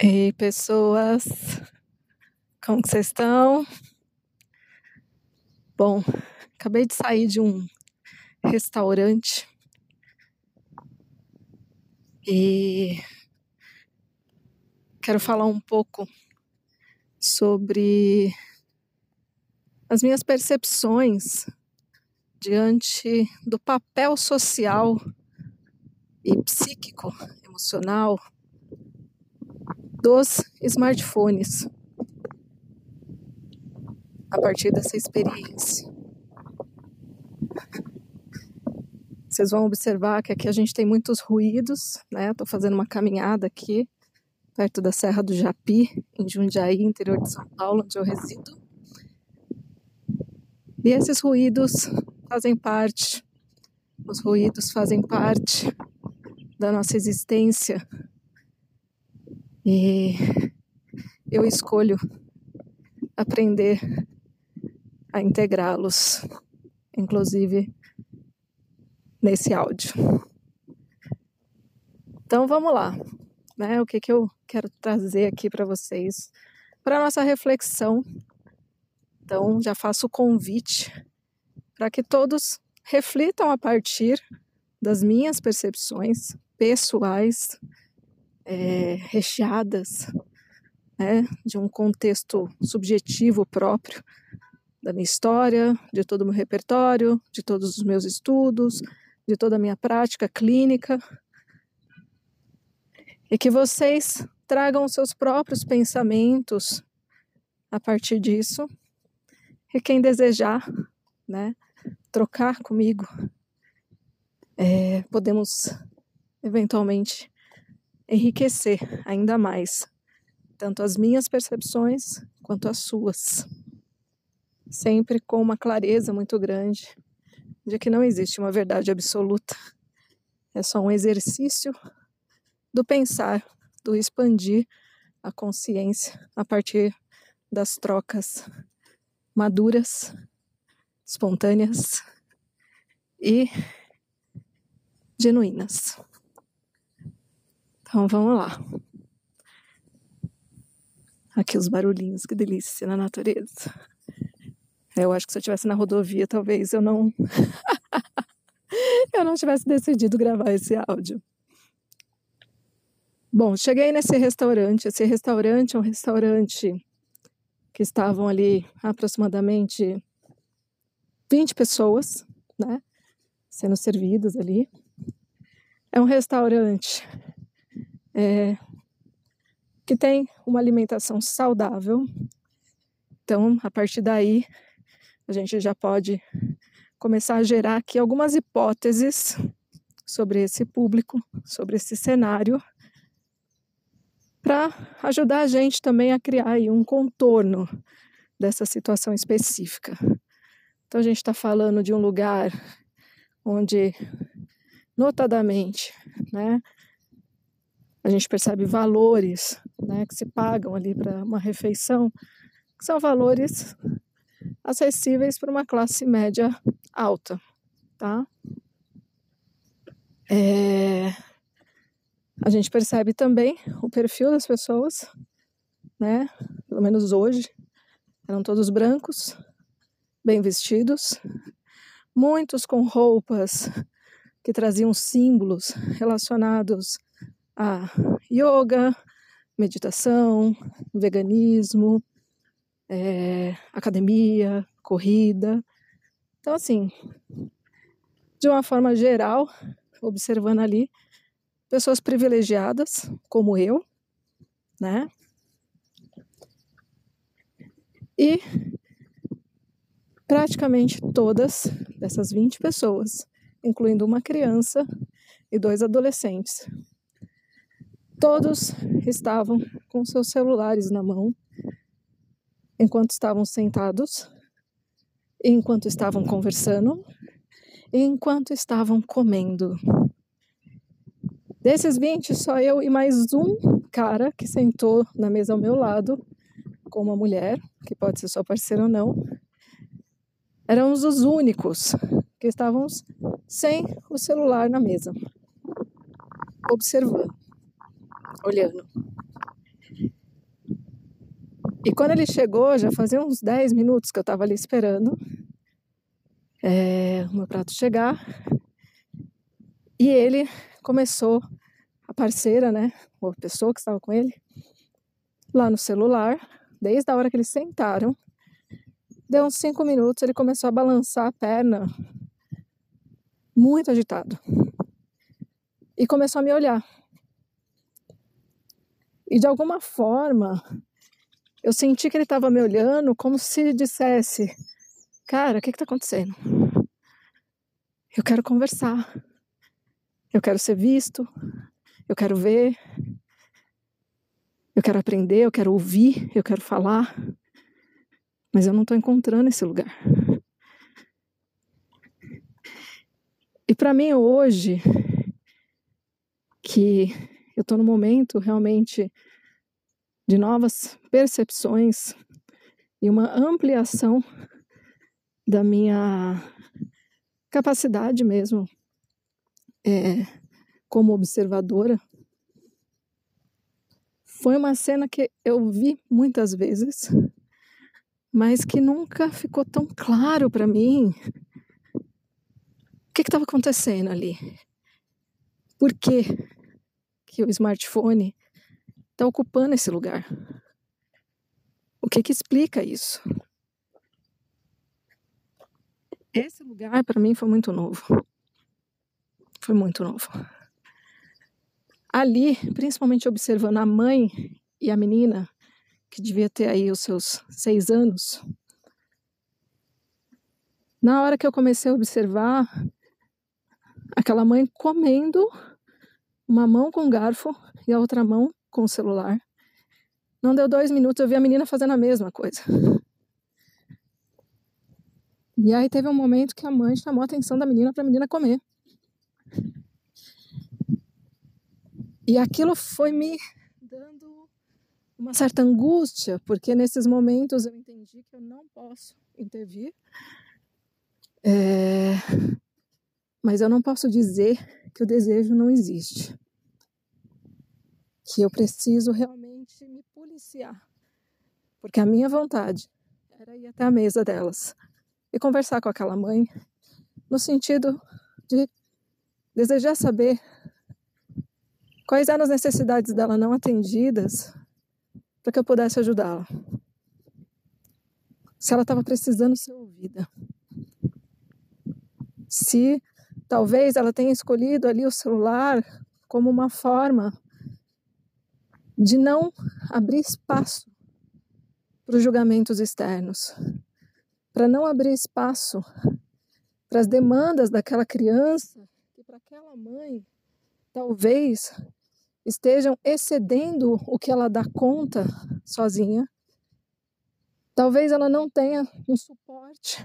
Ei, pessoas, como vocês estão? Bom, acabei de sair de um restaurante e quero falar um pouco sobre as minhas percepções diante do papel social e psíquico, emocional dos smartphones a partir dessa experiência. Vocês vão observar que aqui a gente tem muitos ruídos, né? Estou fazendo uma caminhada aqui perto da Serra do Japi, em Jundiaí, interior de São Paulo, onde eu resido. E esses ruídos fazem parte, os ruídos fazem parte da nossa existência e eu escolho aprender a integrá-los, inclusive nesse áudio. Então vamos lá, né? O que, que eu quero trazer aqui para vocês, para nossa reflexão. Então já faço o convite para que todos reflitam a partir das minhas percepções pessoais é, recheadas né, de um contexto subjetivo próprio da minha história, de todo o meu repertório, de todos os meus estudos, de toda a minha prática clínica. E que vocês tragam seus próprios pensamentos a partir disso. E quem desejar, né, trocar comigo, é, podemos eventualmente enriquecer ainda mais tanto as minhas percepções quanto as suas. Sempre com uma clareza muito grande de que não existe uma verdade absoluta. É só um exercício do pensar, do expandir a consciência a partir das trocas maduras, espontâneas e genuínas. Então vamos lá. Aqui os barulhinhos, que delícia na natureza. Eu acho que se eu estivesse na rodovia, talvez eu não. eu não tivesse decidido gravar esse áudio. Bom, cheguei nesse restaurante. Esse restaurante é um restaurante que estavam ali aproximadamente 20 pessoas, né? Sendo servidas ali. É um restaurante é, que tem uma alimentação saudável. Então, a partir daí, a gente já pode começar a gerar aqui algumas hipóteses sobre esse público, sobre esse cenário, para ajudar a gente também a criar aí um contorno dessa situação específica. Então, a gente está falando de um lugar onde, notadamente, né, a gente percebe valores né, que se pagam ali para uma refeição, que são valores acessíveis para uma classe média alta, tá? É... A gente percebe também o perfil das pessoas, né? Pelo menos hoje, eram todos brancos, bem vestidos, muitos com roupas que traziam símbolos relacionados a yoga, meditação, veganismo, é, academia, corrida. Então, assim, de uma forma geral, observando ali, pessoas privilegiadas, como eu, né? E praticamente todas dessas 20 pessoas, incluindo uma criança e dois adolescentes, Todos estavam com seus celulares na mão enquanto estavam sentados, enquanto estavam conversando, enquanto estavam comendo. Desses 20, só eu e mais um cara que sentou na mesa ao meu lado, com uma mulher, que pode ser sua parceira ou não, éramos os únicos que estávamos sem o celular na mesa, observando olhando. E quando ele chegou, já fazia uns 10 minutos que eu estava ali esperando é, o meu prato chegar. E ele começou, a parceira, né, ou a pessoa que estava com ele, lá no celular, desde a hora que eles sentaram. Deu uns cinco minutos, ele começou a balançar a perna, muito agitado. E começou a me olhar. E de alguma forma, eu senti que ele estava me olhando como se dissesse: Cara, o que está acontecendo? Eu quero conversar. Eu quero ser visto. Eu quero ver. Eu quero aprender. Eu quero ouvir. Eu quero falar. Mas eu não estou encontrando esse lugar. E para mim hoje, que eu estou no momento realmente de novas percepções e uma ampliação da minha capacidade mesmo é, como observadora. Foi uma cena que eu vi muitas vezes, mas que nunca ficou tão claro para mim o que estava acontecendo ali. Por que, que o smartphone está ocupando esse lugar? O que, que explica isso? Esse lugar para mim foi muito novo. Foi muito novo. Ali, principalmente observando a mãe e a menina, que devia ter aí os seus seis anos, na hora que eu comecei a observar aquela mãe comendo, uma mão com garfo e a outra mão com o celular. Não deu dois minutos, eu vi a menina fazendo a mesma coisa. E aí teve um momento que a mãe chamou a atenção da menina para a menina comer. E aquilo foi me dando uma certa angústia, porque nesses momentos eu entendi que eu não posso intervir. É... Mas eu não posso dizer que o desejo não existe. Que eu preciso realmente me policiar. Porque a minha vontade era ir até a mesa delas e conversar com aquela mãe, no sentido de desejar saber quais eram as necessidades dela não atendidas para que eu pudesse ajudá-la. Se ela estava precisando ser ouvida. Se talvez ela tenha escolhido ali o celular como uma forma de não abrir espaço para os julgamentos externos, para não abrir espaço para as demandas daquela criança que para aquela mãe talvez estejam excedendo o que ela dá conta sozinha. Talvez ela não tenha um suporte,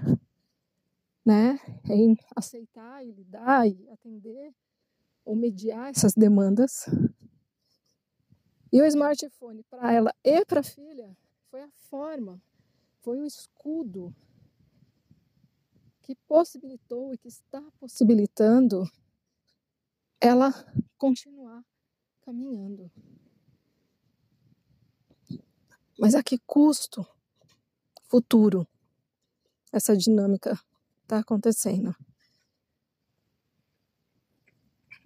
né, em aceitar e lidar e atender ou mediar essas demandas. E o smartphone para ela e para a filha foi a forma, foi o escudo que possibilitou e que está possibilitando ela continuar caminhando. Mas a que custo futuro essa dinâmica está acontecendo?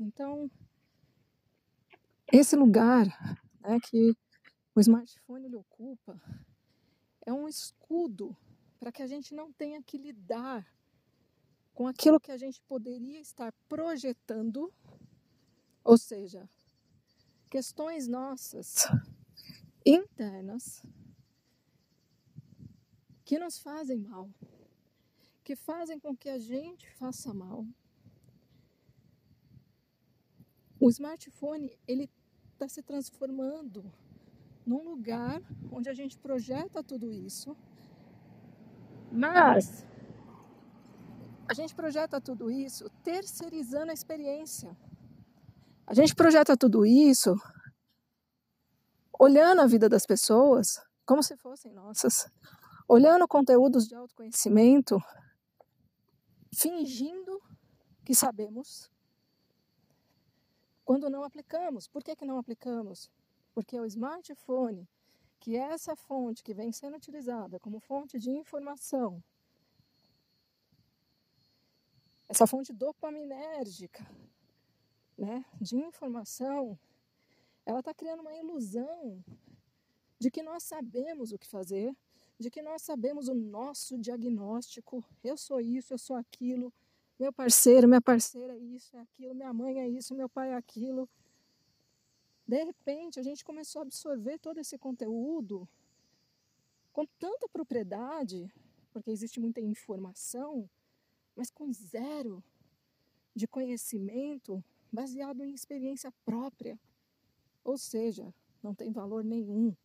Então, esse lugar né, que o smartphone ocupa é um escudo para que a gente não tenha que lidar com aquilo que a gente poderia estar projetando, ou seja, questões nossas internas que nos fazem mal, que fazem com que a gente faça mal. O smartphone ele está se transformando num lugar onde a gente projeta tudo isso, mas a gente projeta tudo isso terceirizando a experiência. A gente projeta tudo isso olhando a vida das pessoas como se fossem nossas, olhando conteúdos de autoconhecimento, fingindo que sabemos, quando não aplicamos. Por que, que não aplicamos? Porque o smartphone que essa fonte que vem sendo utilizada como fonte de informação, essa fonte dopaminérgica, né, de informação, ela está criando uma ilusão de que nós sabemos o que fazer, de que nós sabemos o nosso diagnóstico. Eu sou isso, eu sou aquilo, meu parceiro, minha parceira é isso, é aquilo, minha mãe é isso, meu pai é aquilo. De repente, a gente começou a absorver todo esse conteúdo com tanta propriedade, porque existe muita informação, mas com zero de conhecimento baseado em experiência própria. Ou seja, não tem valor nenhum.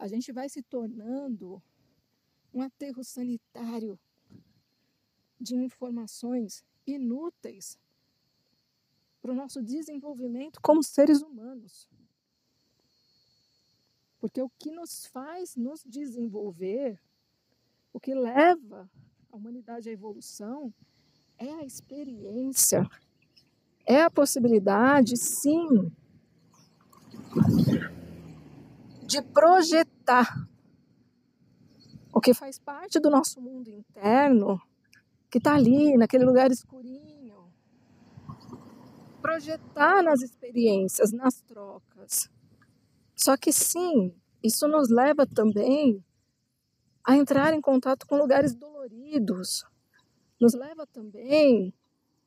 A gente vai se tornando um aterro sanitário de informações inúteis para o nosso desenvolvimento como seres humanos. Porque o que nos faz nos desenvolver, o que leva a humanidade à evolução, é a experiência, é a possibilidade, sim, de projetar o que faz parte do nosso mundo interno que está ali, naquele lugar escurinho. Projetar nas experiências, nas trocas. Só que sim, isso nos leva também a entrar em contato com lugares doloridos. Nos leva também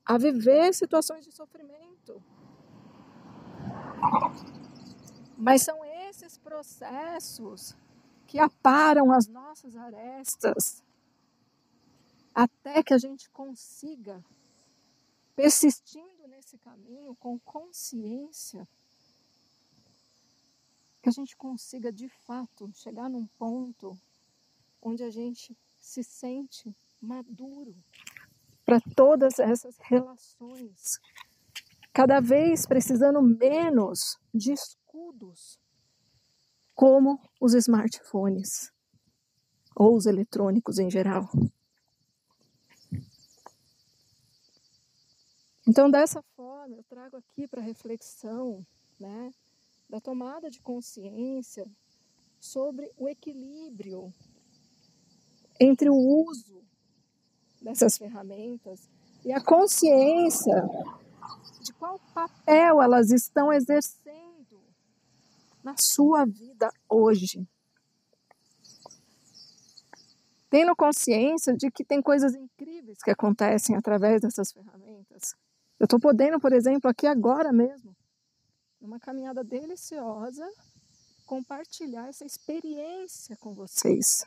a viver situações de sofrimento. Mas são esses processos que aparam as nossas arestas até que a gente consiga, persistindo nesse caminho com consciência, que a gente consiga de fato chegar num ponto onde a gente se sente maduro para todas essas relações, cada vez precisando menos de escudos, como os smartphones ou os eletrônicos em geral. Então, dessa forma, eu trago aqui para reflexão né, da tomada de consciência sobre o equilíbrio entre o uso dessas ferramentas e a consciência de qual papel elas estão exercendo na sua vida hoje. Tendo consciência de que tem coisas incríveis que acontecem através dessas ferramentas eu estou podendo, por exemplo, aqui agora mesmo, numa caminhada deliciosa, compartilhar essa experiência com vocês.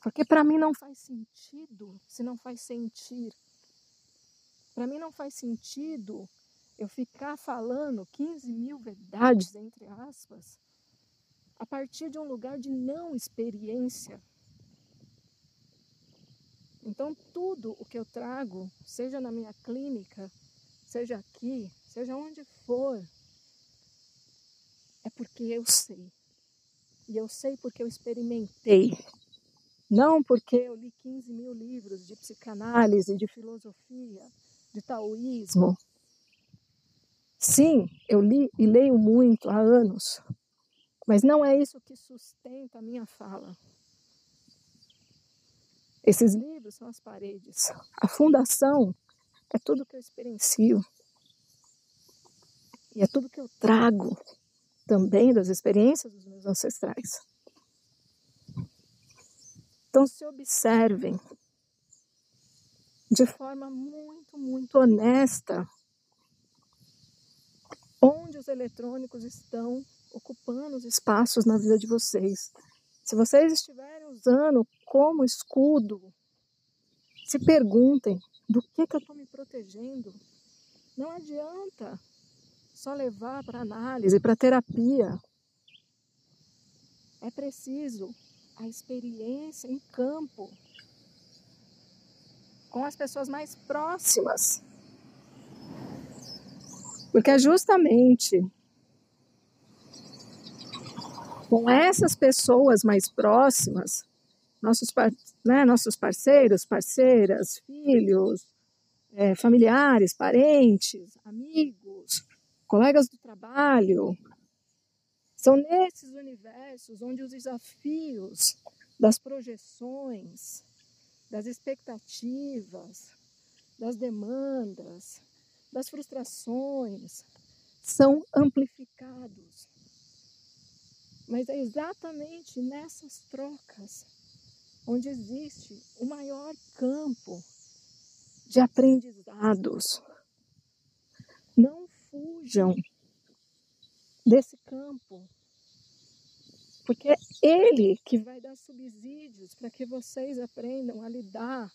Porque para mim não faz sentido se não faz sentir. Para mim não faz sentido eu ficar falando 15 mil verdades, entre aspas, a partir de um lugar de não experiência. Então, tudo o que eu trago, seja na minha clínica, seja aqui, seja onde for, é porque eu sei. E eu sei porque eu experimentei. Não porque eu li 15 mil livros de psicanálise, de filosofia, de taoísmo. Sim, eu li e leio muito há anos, mas não é isso que sustenta a minha fala. Esses livros são as paredes. A fundação é tudo que eu experiencio. E é tudo que eu trago também das experiências dos meus ancestrais. Então se observem de forma muito, muito honesta onde os eletrônicos estão ocupando os espaços na vida de vocês. Se vocês estiverem usando como escudo, se perguntem do que, que eu estou me protegendo. Não adianta só levar para análise, para terapia. É preciso a experiência em campo com as pessoas mais próximas. Porque é justamente com essas pessoas mais próximas, nossos, né, nossos parceiros, parceiras, filhos, é, familiares, parentes, amigos, colegas do trabalho, São nesses universos onde os desafios das projeções, das expectativas, das demandas, das frustrações são amplificados. Mas é exatamente nessas trocas onde existe o maior campo de aprendizados. Não fujam desse campo, porque é ele que vai dar subsídios para que vocês aprendam a lidar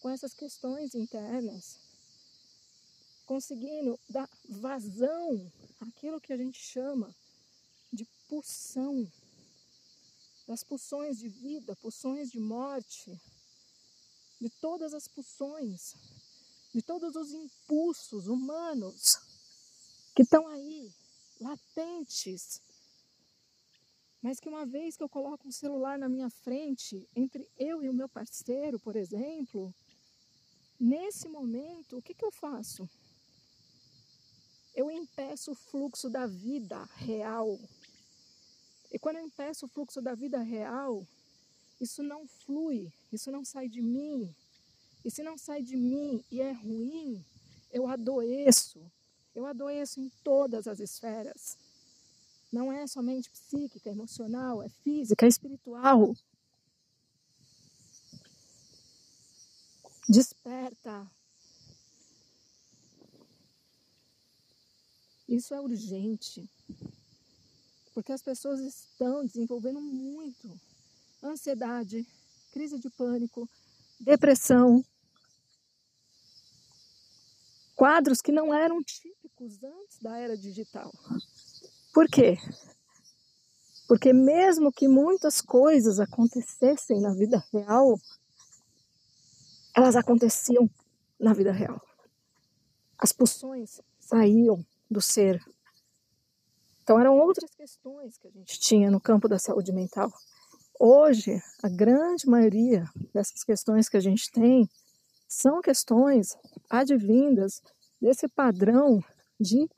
com essas questões internas, conseguindo dar vazão àquilo que a gente chama de pulsão, das pulsões de vida, pulsões de morte, de todas as pulsões, de todos os impulsos humanos que estão aí, latentes, mas que uma vez que eu coloco um celular na minha frente, entre eu e o meu parceiro, por exemplo, nesse momento, o que, que eu faço? Eu impeço o fluxo da vida real. E quando eu impeço o fluxo da vida real, isso não flui, isso não sai de mim. E se não sai de mim e é ruim, eu adoeço. Eu adoeço em todas as esferas. Não é somente psíquica, emocional, é física, é espiritual. Desperta. Isso é urgente. Porque as pessoas estão desenvolvendo muito ansiedade, crise de pânico, depressão. Quadros que não eram típicos antes da era digital. Por quê? Porque mesmo que muitas coisas acontecessem na vida real, elas aconteciam na vida real. As pulsões saíam do ser. Então eram outras questões que a gente tinha no campo da saúde mental. Hoje, a grande maioria dessas questões que a gente tem são questões advindas desse padrão de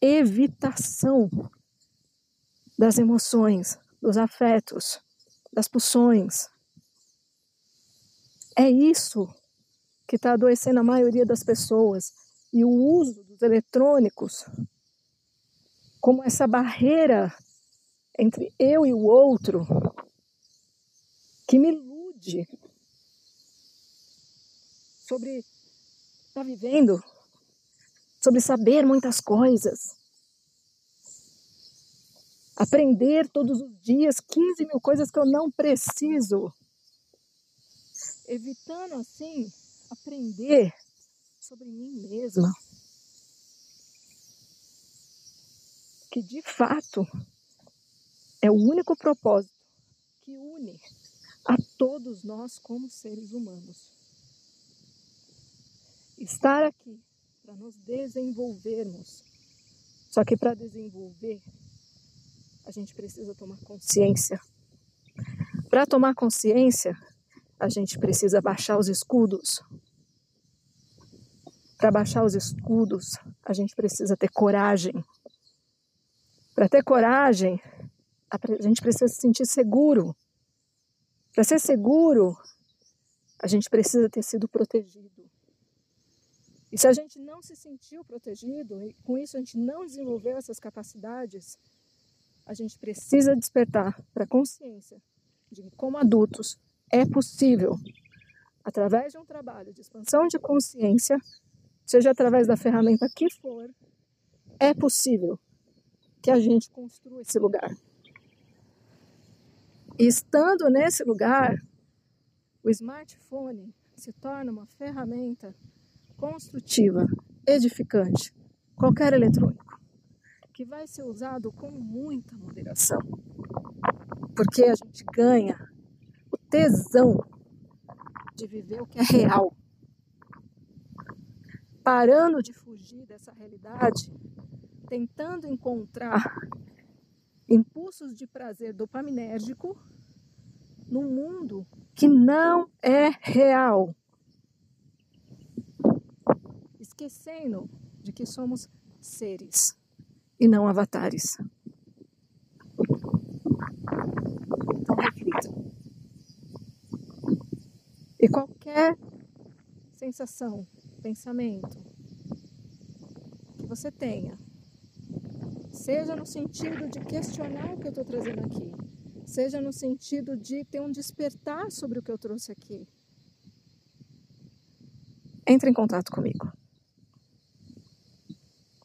evitação das emoções, dos afetos, das pulsões. É isso que está adoecendo a maioria das pessoas. E o uso dos eletrônicos como essa barreira entre eu e o outro que me ilude sobre estar tá vivendo sobre saber muitas coisas. Aprender todos os dias 15 mil coisas que eu não preciso. Evitando assim aprender sobre mim mesma. Que de fato é o único propósito que une a todos nós como seres humanos. Estar aqui para nos desenvolvermos. Só que para desenvolver, a gente precisa tomar consciência. Para tomar consciência, a gente precisa baixar os escudos. Para baixar os escudos, a gente precisa ter coragem. Para ter coragem, a gente precisa se sentir seguro. Para ser seguro, a gente precisa ter sido protegido. E se a gente não se sentiu protegido, e com isso a gente não desenvolveu essas capacidades, a gente precisa despertar para a consciência de que, como adultos, é possível, através de um trabalho de expansão de consciência, seja através da ferramenta que for, é possível que a gente construa esse lugar. E estando nesse lugar, o smartphone se torna uma ferramenta construtiva, edificante, qualquer eletrônico, que vai ser usado com muita moderação, porque a gente ganha o tesão de viver o que é real, parando de fugir dessa realidade, tentando encontrar impulsos de prazer dopaminérgico num mundo que não é real esquecendo de que somos seres e não avatares. espírita. E qualquer sensação, pensamento que você tenha, seja no sentido de questionar o que eu estou trazendo aqui, seja no sentido de ter um despertar sobre o que eu trouxe aqui, entre em contato comigo.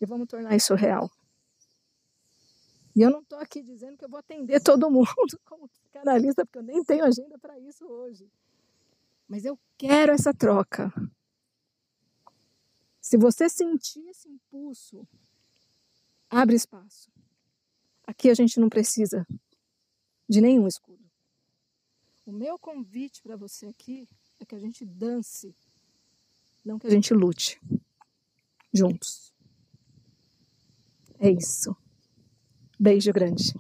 E vamos tornar isso real. E eu não estou aqui dizendo que eu vou atender todo mundo como canalista, porque eu nem tenho agenda para isso hoje. Mas eu quero essa troca. Se você sentir esse impulso, abre espaço. Aqui a gente não precisa de nenhum escudo. O meu convite para você aqui é que a gente dance, não que a gente lute juntos. É isso. Beijo grande.